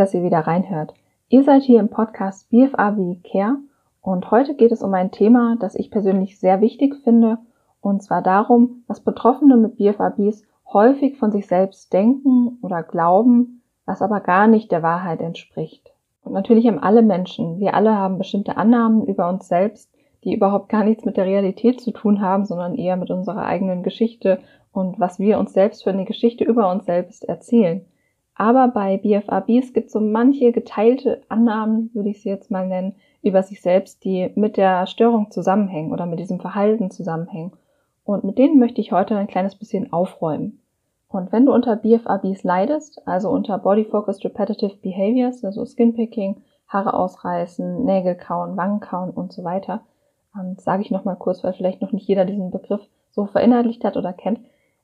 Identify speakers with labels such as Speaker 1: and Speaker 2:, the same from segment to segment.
Speaker 1: dass ihr wieder reinhört. Ihr seid hier im Podcast BFA wie Care und heute geht es um ein Thema, das ich persönlich sehr wichtig finde und zwar darum, was Betroffene mit BFABs häufig von sich selbst denken oder glauben, was aber gar nicht der Wahrheit entspricht. Und natürlich haben alle Menschen, wir alle haben bestimmte Annahmen über uns selbst, die überhaupt gar nichts mit der Realität zu tun haben, sondern eher mit unserer eigenen Geschichte und was wir uns selbst für eine Geschichte über uns selbst erzählen. Aber bei BFABs gibt es so manche geteilte Annahmen, würde ich sie jetzt mal nennen, über sich selbst, die mit der Störung zusammenhängen oder mit diesem Verhalten zusammenhängen. Und mit denen möchte ich heute ein kleines bisschen aufräumen. Und wenn du unter BFABs leidest, also unter Body Focused Repetitive Behaviors, also Skinpicking, Haare ausreißen, Nägel kauen, Wangen kauen und so weiter, ähm, sage ich nochmal kurz, weil vielleicht noch nicht jeder diesen Begriff so verinnerlicht hat oder kennt,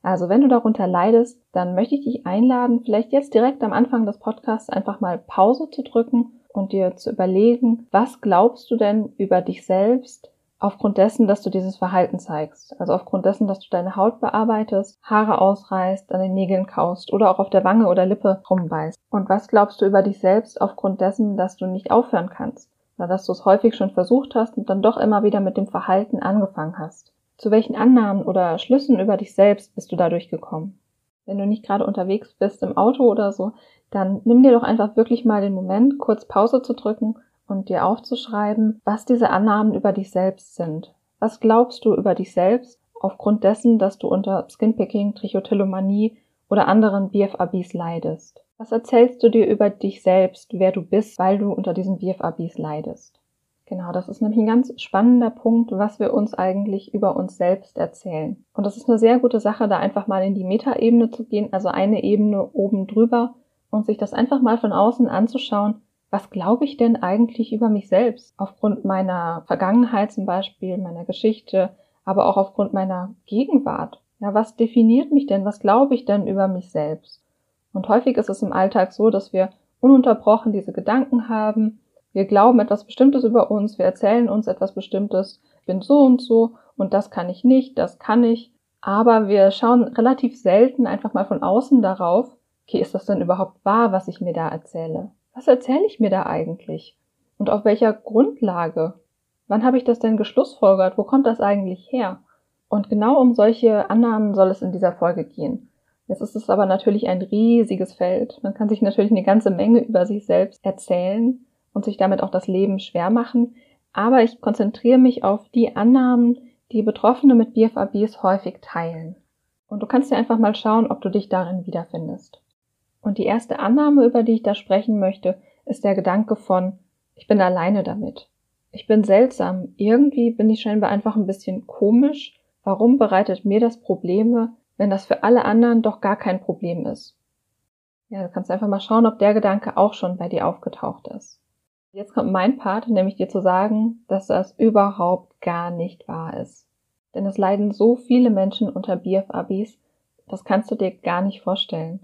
Speaker 1: also wenn du darunter leidest, dann möchte ich dich einladen, vielleicht jetzt direkt am Anfang des Podcasts einfach mal Pause zu drücken und dir zu überlegen, was glaubst du denn über dich selbst aufgrund dessen, dass du dieses Verhalten zeigst. Also aufgrund dessen, dass du deine Haut bearbeitest, Haare ausreißt, an den Nägeln kaust oder auch auf der Wange oder Lippe rumbeißt. Und was glaubst du über dich selbst aufgrund dessen, dass du nicht aufhören kannst? Oder dass du es häufig schon versucht hast und dann doch immer wieder mit dem Verhalten angefangen hast. Zu welchen Annahmen oder Schlüssen über dich selbst bist du dadurch gekommen? Wenn du nicht gerade unterwegs bist im Auto oder so, dann nimm dir doch einfach wirklich mal den Moment, kurz Pause zu drücken und dir aufzuschreiben, was diese Annahmen über dich selbst sind. Was glaubst du über dich selbst aufgrund dessen, dass du unter Skinpicking, Trichotillomanie oder anderen BFABs leidest? Was erzählst du dir über dich selbst, wer du bist, weil du unter diesen BFABs leidest? Genau, das ist nämlich ein ganz spannender Punkt, was wir uns eigentlich über uns selbst erzählen. Und das ist eine sehr gute Sache, da einfach mal in die Metaebene zu gehen, also eine Ebene oben drüber und sich das einfach mal von außen anzuschauen. Was glaube ich denn eigentlich über mich selbst? Aufgrund meiner Vergangenheit zum Beispiel, meiner Geschichte, aber auch aufgrund meiner Gegenwart. Ja, was definiert mich denn? Was glaube ich denn über mich selbst? Und häufig ist es im Alltag so, dass wir ununterbrochen diese Gedanken haben, wir glauben etwas Bestimmtes über uns, wir erzählen uns etwas Bestimmtes, bin so und so und das kann ich nicht, das kann ich. Aber wir schauen relativ selten einfach mal von außen darauf, okay, ist das denn überhaupt wahr, was ich mir da erzähle? Was erzähle ich mir da eigentlich? Und auf welcher Grundlage? Wann habe ich das denn geschlussfolgert? Wo kommt das eigentlich her? Und genau um solche Annahmen soll es in dieser Folge gehen. Jetzt ist es aber natürlich ein riesiges Feld. Man kann sich natürlich eine ganze Menge über sich selbst erzählen und sich damit auch das Leben schwer machen. Aber ich konzentriere mich auf die Annahmen, die Betroffene mit BFABs häufig teilen. Und du kannst dir einfach mal schauen, ob du dich darin wiederfindest. Und die erste Annahme, über die ich da sprechen möchte, ist der Gedanke von, ich bin alleine damit. Ich bin seltsam. Irgendwie bin ich scheinbar einfach ein bisschen komisch. Warum bereitet mir das Probleme, wenn das für alle anderen doch gar kein Problem ist? Ja, du kannst einfach mal schauen, ob der Gedanke auch schon bei dir aufgetaucht ist. Jetzt kommt mein Part, nämlich dir zu sagen, dass das überhaupt gar nicht wahr ist. Denn es leiden so viele Menschen unter BFABs, das kannst du dir gar nicht vorstellen.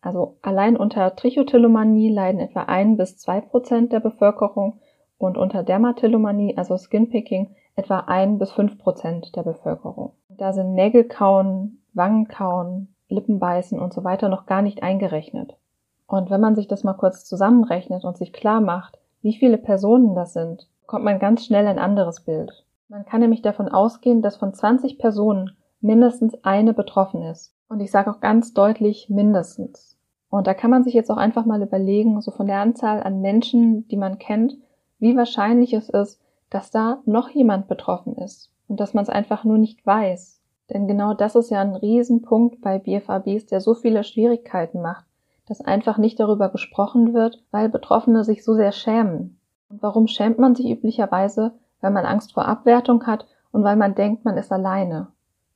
Speaker 1: Also allein unter Trichotillomanie leiden etwa ein bis zwei Prozent der Bevölkerung und unter Dermatillomanie, also Skinpicking, etwa ein bis fünf Prozent der Bevölkerung. Da sind Nägelkauen, Wangenkauen, Lippenbeißen und so weiter noch gar nicht eingerechnet. Und wenn man sich das mal kurz zusammenrechnet und sich klar macht, wie viele Personen das sind, bekommt man ganz schnell ein anderes Bild. Man kann nämlich davon ausgehen, dass von 20 Personen mindestens eine betroffen ist. Und ich sage auch ganz deutlich mindestens. Und da kann man sich jetzt auch einfach mal überlegen, so von der Anzahl an Menschen, die man kennt, wie wahrscheinlich es ist, dass da noch jemand betroffen ist und dass man es einfach nur nicht weiß. Denn genau das ist ja ein Riesenpunkt bei BFABs, der so viele Schwierigkeiten macht, dass einfach nicht darüber gesprochen wird, weil Betroffene sich so sehr schämen. Und warum schämt man sich üblicherweise? Weil man Angst vor Abwertung hat und weil man denkt, man ist alleine.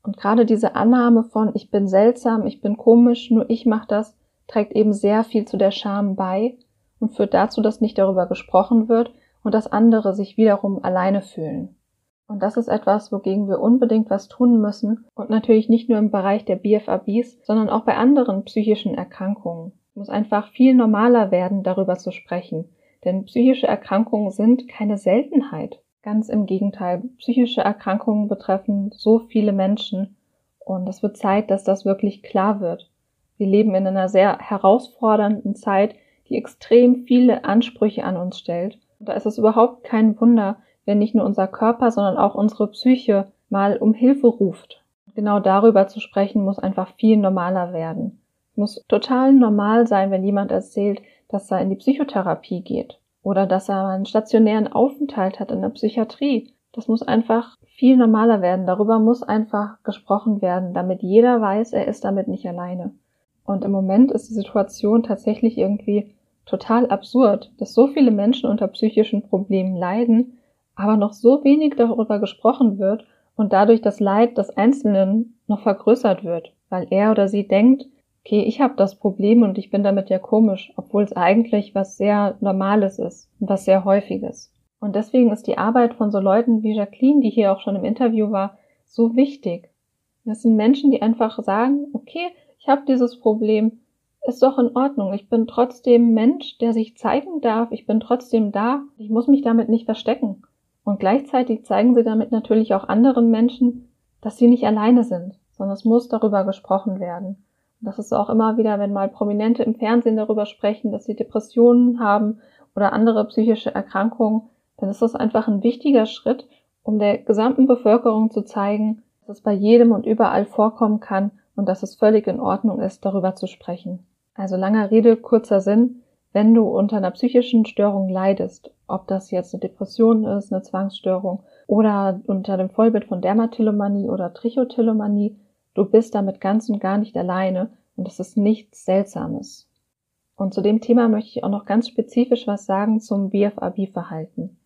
Speaker 1: Und gerade diese Annahme von ich bin seltsam, ich bin komisch, nur ich mache das, trägt eben sehr viel zu der Scham bei und führt dazu, dass nicht darüber gesprochen wird und dass andere sich wiederum alleine fühlen. Und das ist etwas, wogegen wir unbedingt was tun müssen und natürlich nicht nur im Bereich der BFABs, sondern auch bei anderen psychischen Erkrankungen muss einfach viel normaler werden, darüber zu sprechen. Denn psychische Erkrankungen sind keine Seltenheit. Ganz im Gegenteil, psychische Erkrankungen betreffen so viele Menschen und es wird Zeit, dass das wirklich klar wird. Wir leben in einer sehr herausfordernden Zeit, die extrem viele Ansprüche an uns stellt. Und da ist es überhaupt kein Wunder, wenn nicht nur unser Körper, sondern auch unsere Psyche mal um Hilfe ruft. Genau darüber zu sprechen, muss einfach viel normaler werden. Muss total normal sein, wenn jemand erzählt, dass er in die Psychotherapie geht oder dass er einen stationären Aufenthalt hat in der Psychiatrie. Das muss einfach viel normaler werden. Darüber muss einfach gesprochen werden, damit jeder weiß, er ist damit nicht alleine. Und im Moment ist die Situation tatsächlich irgendwie total absurd, dass so viele Menschen unter psychischen Problemen leiden, aber noch so wenig darüber gesprochen wird und dadurch das Leid des Einzelnen noch vergrößert wird, weil er oder sie denkt, okay, ich habe das Problem und ich bin damit ja komisch, obwohl es eigentlich was sehr Normales ist und was sehr Häufiges. Und deswegen ist die Arbeit von so Leuten wie Jacqueline, die hier auch schon im Interview war, so wichtig. Das sind Menschen, die einfach sagen, okay, ich habe dieses Problem, ist doch in Ordnung. Ich bin trotzdem Mensch, der sich zeigen darf. Ich bin trotzdem da. Ich muss mich damit nicht verstecken. Und gleichzeitig zeigen sie damit natürlich auch anderen Menschen, dass sie nicht alleine sind, sondern es muss darüber gesprochen werden. Das ist auch immer wieder, wenn mal Prominente im Fernsehen darüber sprechen, dass sie Depressionen haben oder andere psychische Erkrankungen, dann ist das einfach ein wichtiger Schritt, um der gesamten Bevölkerung zu zeigen, dass es bei jedem und überall vorkommen kann und dass es völlig in Ordnung ist, darüber zu sprechen. Also langer Rede, kurzer Sinn, wenn du unter einer psychischen Störung leidest, ob das jetzt eine Depression ist, eine Zwangsstörung oder unter dem Vollbild von Dermatillomanie oder Trichotillomanie, Du bist damit ganz und gar nicht alleine und es ist nichts Seltsames. Und zu dem Thema möchte ich auch noch ganz spezifisch was sagen zum BFAB-Verhalten.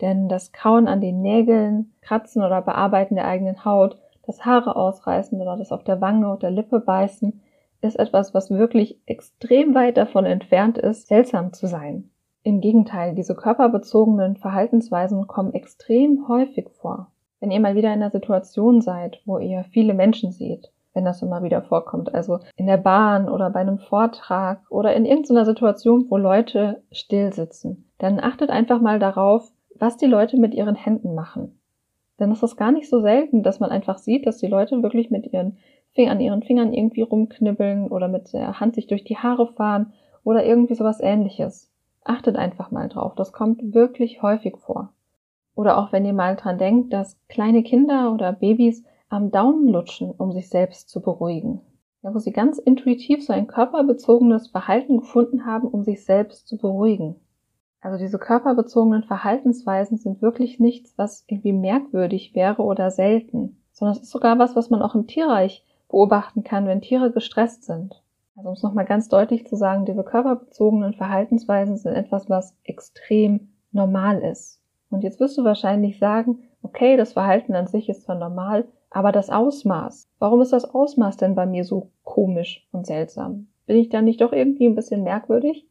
Speaker 1: Denn das Kauen an den Nägeln, Kratzen oder Bearbeiten der eigenen Haut, das Haare ausreißen oder das auf der Wange oder Lippe beißen, ist etwas, was wirklich extrem weit davon entfernt ist, seltsam zu sein. Im Gegenteil, diese körperbezogenen Verhaltensweisen kommen extrem häufig vor. Wenn ihr mal wieder in einer Situation seid, wo ihr viele Menschen seht, wenn das immer wieder vorkommt, also in der Bahn oder bei einem Vortrag oder in irgendeiner Situation, wo Leute still sitzen, dann achtet einfach mal darauf, was die Leute mit ihren Händen machen. Denn es ist gar nicht so selten, dass man einfach sieht, dass die Leute wirklich mit ihren Fingern, ihren Fingern irgendwie rumknibbeln oder mit der Hand sich durch die Haare fahren oder irgendwie sowas ähnliches. Achtet einfach mal drauf. Das kommt wirklich häufig vor. Oder auch wenn ihr mal dran denkt, dass kleine Kinder oder Babys am Daumen lutschen, um sich selbst zu beruhigen. Ja, wo sie ganz intuitiv so ein körperbezogenes Verhalten gefunden haben, um sich selbst zu beruhigen. Also diese körperbezogenen Verhaltensweisen sind wirklich nichts, was irgendwie merkwürdig wäre oder selten, sondern es ist sogar was, was man auch im Tierreich beobachten kann, wenn Tiere gestresst sind. Also um es nochmal ganz deutlich zu sagen, diese körperbezogenen Verhaltensweisen sind etwas, was extrem normal ist. Und jetzt wirst du wahrscheinlich sagen, okay, das Verhalten an sich ist zwar normal, aber das Ausmaß. Warum ist das Ausmaß denn bei mir so komisch und seltsam? Bin ich da nicht doch irgendwie ein bisschen merkwürdig?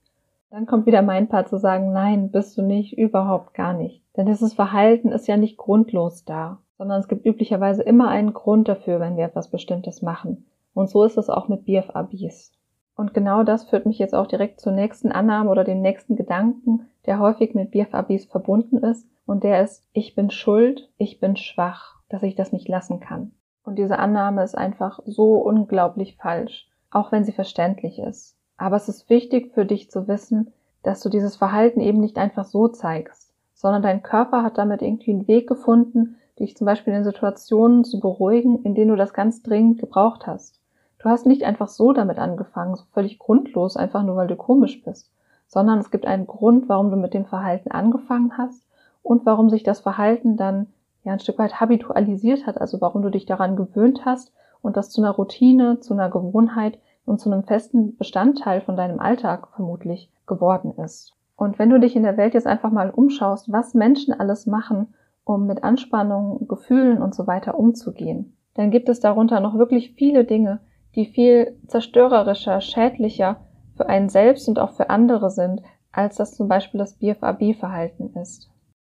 Speaker 1: Dann kommt wieder mein Part zu sagen, nein, bist du nicht, überhaupt gar nicht. Denn dieses Verhalten ist ja nicht grundlos da, sondern es gibt üblicherweise immer einen Grund dafür, wenn wir etwas Bestimmtes machen. Und so ist es auch mit BFABs. Und genau das führt mich jetzt auch direkt zur nächsten Annahme oder dem nächsten Gedanken, der häufig mit BFABs verbunden ist. Und der ist, ich bin schuld, ich bin schwach, dass ich das nicht lassen kann. Und diese Annahme ist einfach so unglaublich falsch, auch wenn sie verständlich ist. Aber es ist wichtig für dich zu wissen, dass du dieses Verhalten eben nicht einfach so zeigst, sondern dein Körper hat damit irgendwie einen Weg gefunden, dich zum Beispiel in Situationen zu beruhigen, in denen du das ganz dringend gebraucht hast. Du hast nicht einfach so damit angefangen, so völlig grundlos, einfach nur weil du komisch bist, sondern es gibt einen Grund, warum du mit dem Verhalten angefangen hast und warum sich das Verhalten dann ja ein Stück weit habitualisiert hat, also warum du dich daran gewöhnt hast und das zu einer Routine, zu einer Gewohnheit und zu einem festen Bestandteil von deinem Alltag vermutlich geworden ist. Und wenn du dich in der Welt jetzt einfach mal umschaust, was Menschen alles machen, um mit Anspannung, Gefühlen und so weiter umzugehen, dann gibt es darunter noch wirklich viele Dinge, die viel zerstörerischer, schädlicher für einen selbst und auch für andere sind, als das zum Beispiel das BFAB-Verhalten ist.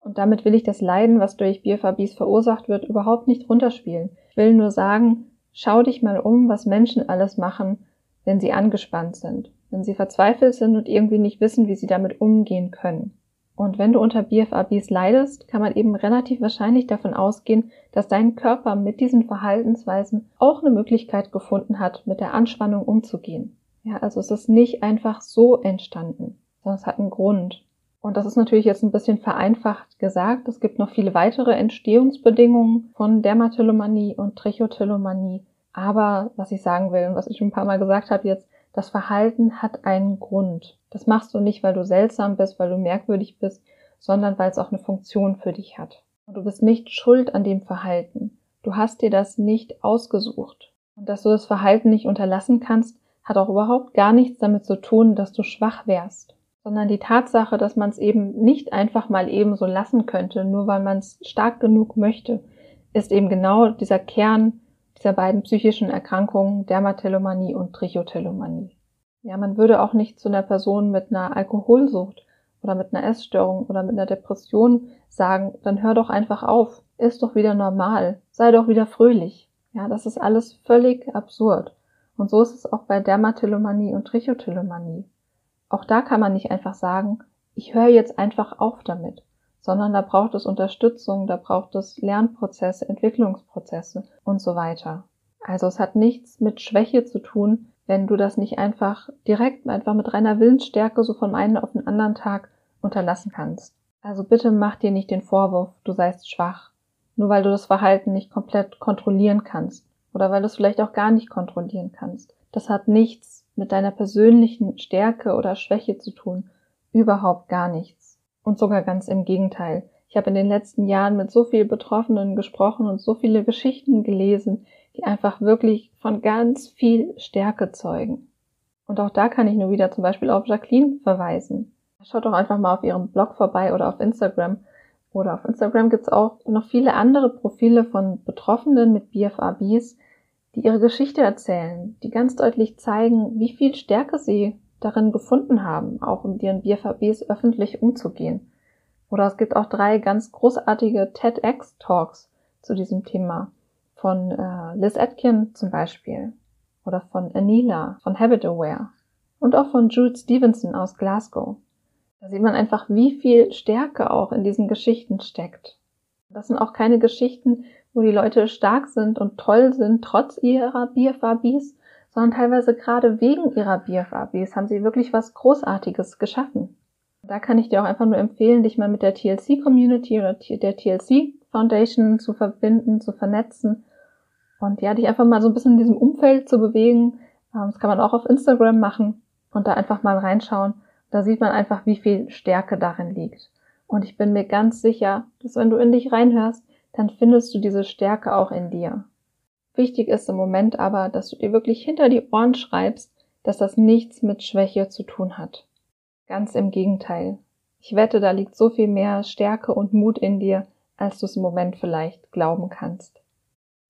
Speaker 1: Und damit will ich das Leiden, was durch BFABs verursacht wird, überhaupt nicht runterspielen. Ich will nur sagen, schau dich mal um, was Menschen alles machen, wenn sie angespannt sind, wenn sie verzweifelt sind und irgendwie nicht wissen, wie sie damit umgehen können. Und wenn du unter BFABs leidest, kann man eben relativ wahrscheinlich davon ausgehen, dass dein Körper mit diesen Verhaltensweisen auch eine Möglichkeit gefunden hat, mit der Anspannung umzugehen. Ja, also es ist nicht einfach so entstanden, sondern es hat einen Grund. Und das ist natürlich jetzt ein bisschen vereinfacht gesagt. Es gibt noch viele weitere Entstehungsbedingungen von Dermatillomanie und Trichotillomanie. Aber was ich sagen will und was ich schon ein paar Mal gesagt habe jetzt, das Verhalten hat einen Grund. Das machst du nicht, weil du seltsam bist, weil du merkwürdig bist, sondern weil es auch eine Funktion für dich hat. Und du bist nicht schuld an dem Verhalten. Du hast dir das nicht ausgesucht. Und dass du das Verhalten nicht unterlassen kannst, hat auch überhaupt gar nichts damit zu tun, dass du schwach wärst, sondern die Tatsache, dass man es eben nicht einfach mal eben so lassen könnte, nur weil man es stark genug möchte, ist eben genau dieser Kern dieser beiden psychischen Erkrankungen, Dermatillomanie und Trichotillomanie. Ja, man würde auch nicht zu einer Person mit einer Alkoholsucht oder mit einer Essstörung oder mit einer Depression sagen, dann hör doch einfach auf, ist doch wieder normal, sei doch wieder fröhlich. Ja, das ist alles völlig absurd. Und so ist es auch bei Dermatillomanie und Trichotillomanie. Auch da kann man nicht einfach sagen, ich höre jetzt einfach auf damit, sondern da braucht es Unterstützung, da braucht es Lernprozesse, Entwicklungsprozesse und so weiter. Also es hat nichts mit Schwäche zu tun, wenn du das nicht einfach direkt, einfach mit reiner Willensstärke so von einem auf den anderen Tag unterlassen kannst. Also bitte mach dir nicht den Vorwurf, du seist schwach, nur weil du das Verhalten nicht komplett kontrollieren kannst oder weil du es vielleicht auch gar nicht kontrollieren kannst. Das hat nichts mit deiner persönlichen Stärke oder Schwäche zu tun, überhaupt gar nichts. Und sogar ganz im Gegenteil. Ich habe in den letzten Jahren mit so vielen Betroffenen gesprochen und so viele Geschichten gelesen, die einfach wirklich von ganz viel Stärke zeugen. Und auch da kann ich nur wieder zum Beispiel auf Jacqueline verweisen. Schaut doch einfach mal auf ihrem Blog vorbei oder auf Instagram. Oder auf Instagram gibt's auch noch viele andere Profile von Betroffenen mit BFABs, die ihre Geschichte erzählen, die ganz deutlich zeigen, wie viel Stärke sie darin gefunden haben, auch mit ihren BFABs öffentlich umzugehen. Oder es gibt auch drei ganz großartige TEDx-Talks zu diesem Thema von äh, Liz Atkin zum Beispiel oder von Anila von Habit Aware und auch von Jude Stevenson aus Glasgow. Da sieht man einfach, wie viel Stärke auch in diesen Geschichten steckt. Das sind auch keine Geschichten, wo die Leute stark sind und toll sind, trotz ihrer BFABs, sondern teilweise gerade wegen ihrer BFABs haben sie wirklich was Großartiges geschaffen. Da kann ich dir auch einfach nur empfehlen, dich mal mit der TLC-Community oder der TLC Foundation zu verbinden, zu vernetzen und ja, dich einfach mal so ein bisschen in diesem Umfeld zu bewegen. Ähm, das kann man auch auf Instagram machen und da einfach mal reinschauen. Da sieht man einfach, wie viel Stärke darin liegt. Und ich bin mir ganz sicher, dass wenn du in dich reinhörst, dann findest du diese Stärke auch in dir. Wichtig ist im Moment aber, dass du dir wirklich hinter die Ohren schreibst, dass das nichts mit Schwäche zu tun hat. Ganz im Gegenteil. Ich wette, da liegt so viel mehr Stärke und Mut in dir, als du es im Moment vielleicht glauben kannst.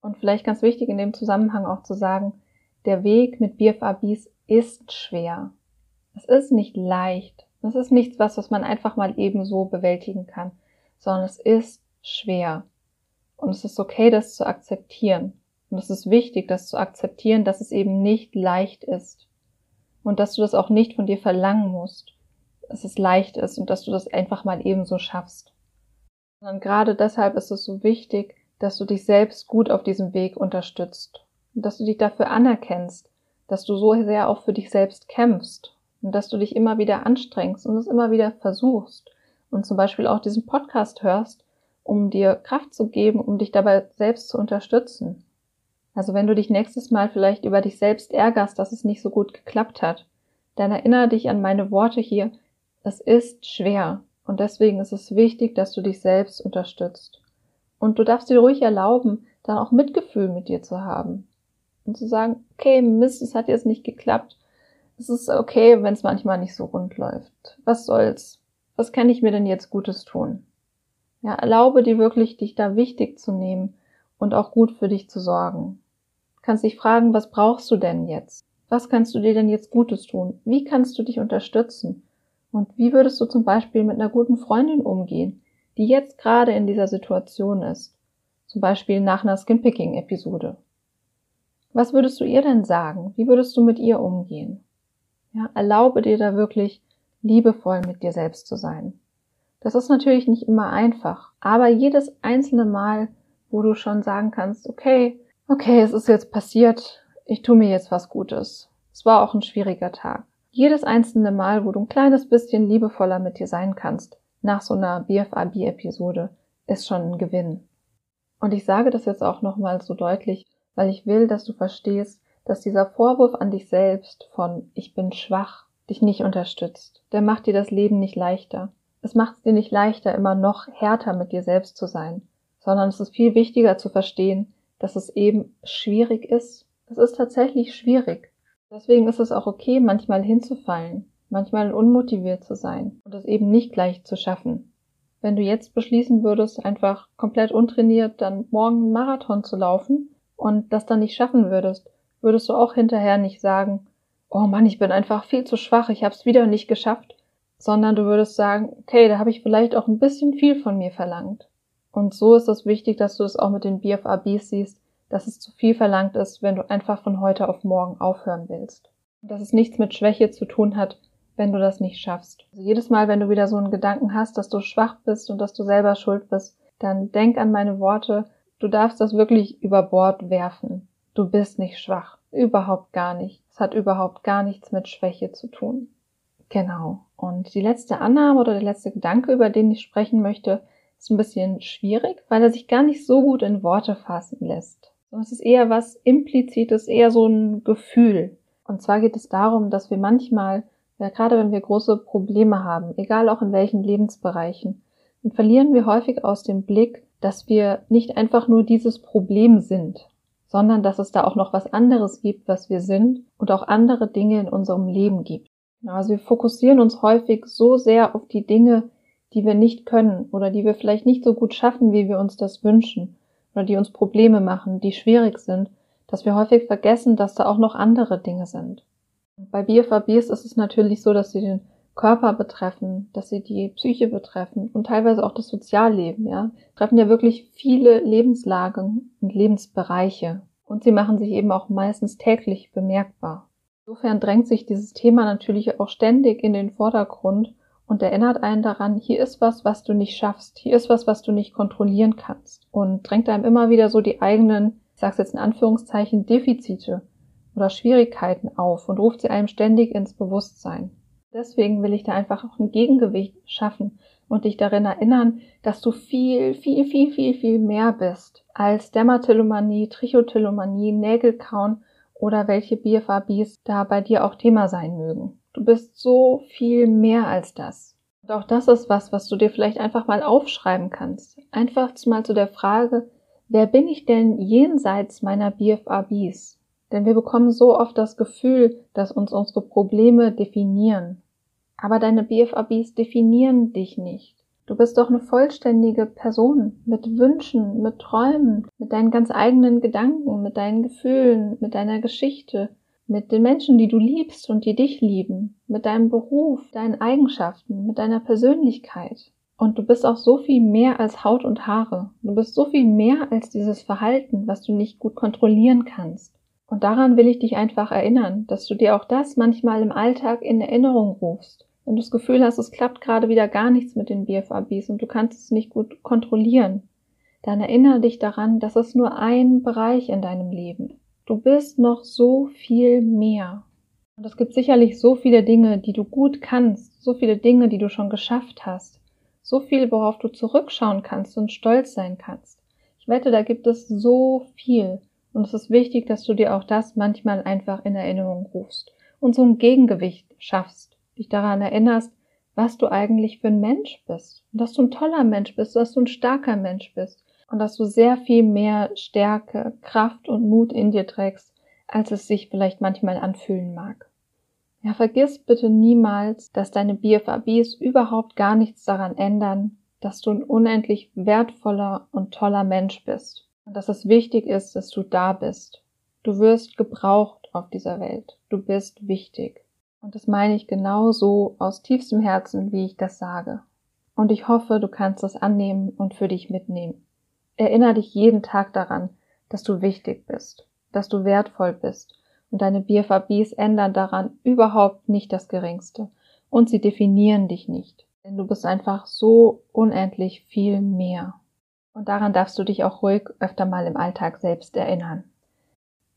Speaker 1: Und vielleicht ganz wichtig in dem Zusammenhang auch zu sagen, der Weg mit BFABs ist schwer. Es ist nicht leicht. Es ist nichts, was, was man einfach mal eben so bewältigen kann, sondern es ist schwer. Und es ist okay, das zu akzeptieren. Und es ist wichtig, das zu akzeptieren, dass es eben nicht leicht ist. Und dass du das auch nicht von dir verlangen musst, dass es leicht ist und dass du das einfach mal eben so schaffst. Und gerade deshalb ist es so wichtig, dass du dich selbst gut auf diesem Weg unterstützt. Und dass du dich dafür anerkennst, dass du so sehr auch für dich selbst kämpfst und dass du dich immer wieder anstrengst und es immer wieder versuchst und zum Beispiel auch diesen Podcast hörst, um dir Kraft zu geben, um dich dabei selbst zu unterstützen. Also wenn du dich nächstes Mal vielleicht über dich selbst ärgerst, dass es nicht so gut geklappt hat, dann erinnere dich an meine Worte hier. Es ist schwer und deswegen ist es wichtig, dass du dich selbst unterstützt. Und du darfst dir ruhig erlauben, dann auch Mitgefühl mit dir zu haben und zu sagen, okay, Mist, es hat jetzt nicht geklappt es ist okay, wenn es manchmal nicht so rund läuft. Was soll's? Was kann ich mir denn jetzt Gutes tun? Ja, erlaube dir wirklich, dich da wichtig zu nehmen und auch gut für dich zu sorgen. Du kannst dich fragen, was brauchst du denn jetzt? Was kannst du dir denn jetzt Gutes tun? Wie kannst du dich unterstützen? Und wie würdest du zum Beispiel mit einer guten Freundin umgehen, die jetzt gerade in dieser Situation ist? Zum Beispiel nach einer Skinpicking-Episode. Was würdest du ihr denn sagen? Wie würdest du mit ihr umgehen? Ja, erlaube dir da wirklich liebevoll mit dir selbst zu sein. Das ist natürlich nicht immer einfach, aber jedes einzelne Mal, wo du schon sagen kannst, okay, okay, es ist jetzt passiert, ich tue mir jetzt was Gutes. Es war auch ein schwieriger Tag. Jedes einzelne Mal, wo du ein kleines bisschen liebevoller mit dir sein kannst, nach so einer BFAB-Episode, ist schon ein Gewinn. Und ich sage das jetzt auch nochmal so deutlich, weil ich will, dass du verstehst, dass dieser Vorwurf an dich selbst von ich bin schwach dich nicht unterstützt. Der macht dir das Leben nicht leichter. Es macht es dir nicht leichter, immer noch härter mit dir selbst zu sein, sondern es ist viel wichtiger zu verstehen, dass es eben schwierig ist. Es ist tatsächlich schwierig. Deswegen ist es auch okay, manchmal hinzufallen, manchmal unmotiviert zu sein und es eben nicht gleich zu schaffen. Wenn du jetzt beschließen würdest, einfach komplett untrainiert dann morgen einen Marathon zu laufen und das dann nicht schaffen würdest, würdest du auch hinterher nicht sagen, oh Mann, ich bin einfach viel zu schwach, ich habe es wieder nicht geschafft, sondern du würdest sagen, okay, da habe ich vielleicht auch ein bisschen viel von mir verlangt. Und so ist es wichtig, dass du es auch mit den BFABs siehst, dass es zu viel verlangt ist, wenn du einfach von heute auf morgen aufhören willst. Und dass es nichts mit Schwäche zu tun hat, wenn du das nicht schaffst. Also jedes Mal, wenn du wieder so einen Gedanken hast, dass du schwach bist und dass du selber schuld bist, dann denk an meine Worte, du darfst das wirklich über Bord werfen. Du bist nicht schwach. Überhaupt gar nicht. Es hat überhaupt gar nichts mit Schwäche zu tun. Genau. Und die letzte Annahme oder der letzte Gedanke, über den ich sprechen möchte, ist ein bisschen schwierig, weil er sich gar nicht so gut in Worte fassen lässt. Es ist eher was implizites, eher so ein Gefühl. Und zwar geht es darum, dass wir manchmal, ja, gerade wenn wir große Probleme haben, egal auch in welchen Lebensbereichen, dann verlieren wir häufig aus dem Blick, dass wir nicht einfach nur dieses Problem sind, sondern dass es da auch noch was anderes gibt, was wir sind und auch andere Dinge in unserem Leben gibt. Also wir fokussieren uns häufig so sehr auf die Dinge, die wir nicht können oder die wir vielleicht nicht so gut schaffen, wie wir uns das wünschen oder die uns Probleme machen, die schwierig sind, dass wir häufig vergessen, dass da auch noch andere Dinge sind. Bei BFABs ist es natürlich so, dass sie den Körper betreffen, dass sie die Psyche betreffen und teilweise auch das Sozialleben, ja. Treffen ja wirklich viele Lebenslagen und Lebensbereiche. Und sie machen sich eben auch meistens täglich bemerkbar. Insofern drängt sich dieses Thema natürlich auch ständig in den Vordergrund und erinnert einen daran, hier ist was, was du nicht schaffst, hier ist was, was du nicht kontrollieren kannst und drängt einem immer wieder so die eigenen, ich sag's jetzt in Anführungszeichen, Defizite oder Schwierigkeiten auf und ruft sie einem ständig ins Bewusstsein. Deswegen will ich da einfach auch ein Gegengewicht schaffen und dich darin erinnern, dass du viel, viel, viel, viel, viel mehr bist als Dermatillomanie, Trichotillomanie, Nägelkauen oder welche BFABs da bei dir auch Thema sein mögen. Du bist so viel mehr als das. Und auch das ist was, was du dir vielleicht einfach mal aufschreiben kannst. Einfach mal zu der Frage, wer bin ich denn jenseits meiner BFABs? Denn wir bekommen so oft das Gefühl, dass uns unsere Probleme definieren. Aber deine BFABs definieren dich nicht. Du bist doch eine vollständige Person mit Wünschen, mit Träumen, mit deinen ganz eigenen Gedanken, mit deinen Gefühlen, mit deiner Geschichte, mit den Menschen, die du liebst und die dich lieben, mit deinem Beruf, deinen Eigenschaften, mit deiner Persönlichkeit. Und du bist auch so viel mehr als Haut und Haare. Du bist so viel mehr als dieses Verhalten, was du nicht gut kontrollieren kannst. Und daran will ich dich einfach erinnern, dass du dir auch das manchmal im Alltag in Erinnerung rufst wenn du das Gefühl hast, es klappt gerade wieder gar nichts mit den BFABs und du kannst es nicht gut kontrollieren, dann erinnere dich daran, dass es nur ein Bereich in deinem Leben. Du bist noch so viel mehr. Und es gibt sicherlich so viele Dinge, die du gut kannst, so viele Dinge, die du schon geschafft hast, so viel, worauf du zurückschauen kannst und stolz sein kannst. Ich wette, da gibt es so viel. Und es ist wichtig, dass du dir auch das manchmal einfach in Erinnerung rufst und so ein Gegengewicht schaffst dich daran erinnerst, was du eigentlich für ein Mensch bist. Und dass du ein toller Mensch bist, dass du ein starker Mensch bist und dass du sehr viel mehr Stärke, Kraft und Mut in dir trägst, als es sich vielleicht manchmal anfühlen mag. Ja, vergiss bitte niemals, dass deine BFABs überhaupt gar nichts daran ändern, dass du ein unendlich wertvoller und toller Mensch bist. Und dass es wichtig ist, dass du da bist. Du wirst gebraucht auf dieser Welt. Du bist wichtig. Und das meine ich genau so aus tiefstem Herzen, wie ich das sage. Und ich hoffe, du kannst es annehmen und für dich mitnehmen. Erinnere dich jeden Tag daran, dass du wichtig bist, dass du wertvoll bist und deine BFABs ändern daran überhaupt nicht das Geringste und sie definieren dich nicht, denn du bist einfach so unendlich viel mehr. Und daran darfst du dich auch ruhig öfter mal im Alltag selbst erinnern.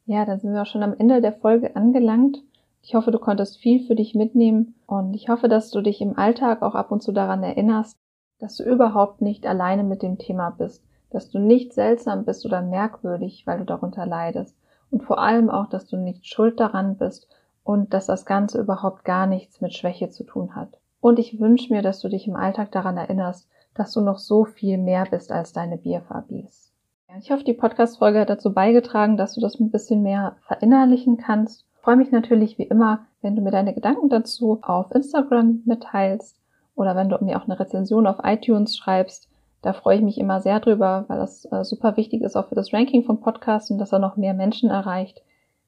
Speaker 1: Ja, dann sind wir auch schon am Ende der Folge angelangt Ich hoffe, du konntest viel für dich mitnehmen und ich hoffe, dass du dich im Alltag auch ab und zu daran erinnerst, dass du überhaupt nicht alleine mit dem Thema bist, dass du nicht seltsam bist oder merkwürdig, weil du darunter leidest und vor allem auch, dass du nicht schuld daran bist und dass das Ganze überhaupt gar nichts mit Schwäche zu tun hat. Und ich wünsche mir, dass du dich im Alltag daran erinnerst, dass du noch so viel mehr bist als deine BFABs. Ich hoffe, die Podcast-Folge hat dazu beigetragen, dass du das ein bisschen mehr verinnerlichen kannst. Freue mich natürlich wie immer, wenn du mir deine Gedanken dazu auf Instagram mitteilst oder wenn du mir auch eine Rezension auf iTunes schreibst. Da freue ich mich immer sehr drüber, weil das äh, super wichtig ist auch für das Ranking vom Podcast und dass er noch mehr Menschen erreicht.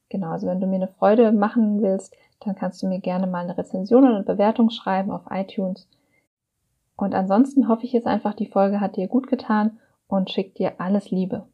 Speaker 1: Genau, also wenn du mir eine Freude machen willst, dann kannst du mir gerne mal eine Rezension oder eine Bewertung schreiben auf iTunes. Und ansonsten hoffe ich jetzt einfach, die Folge hat dir gut getan und schickt dir alles Liebe.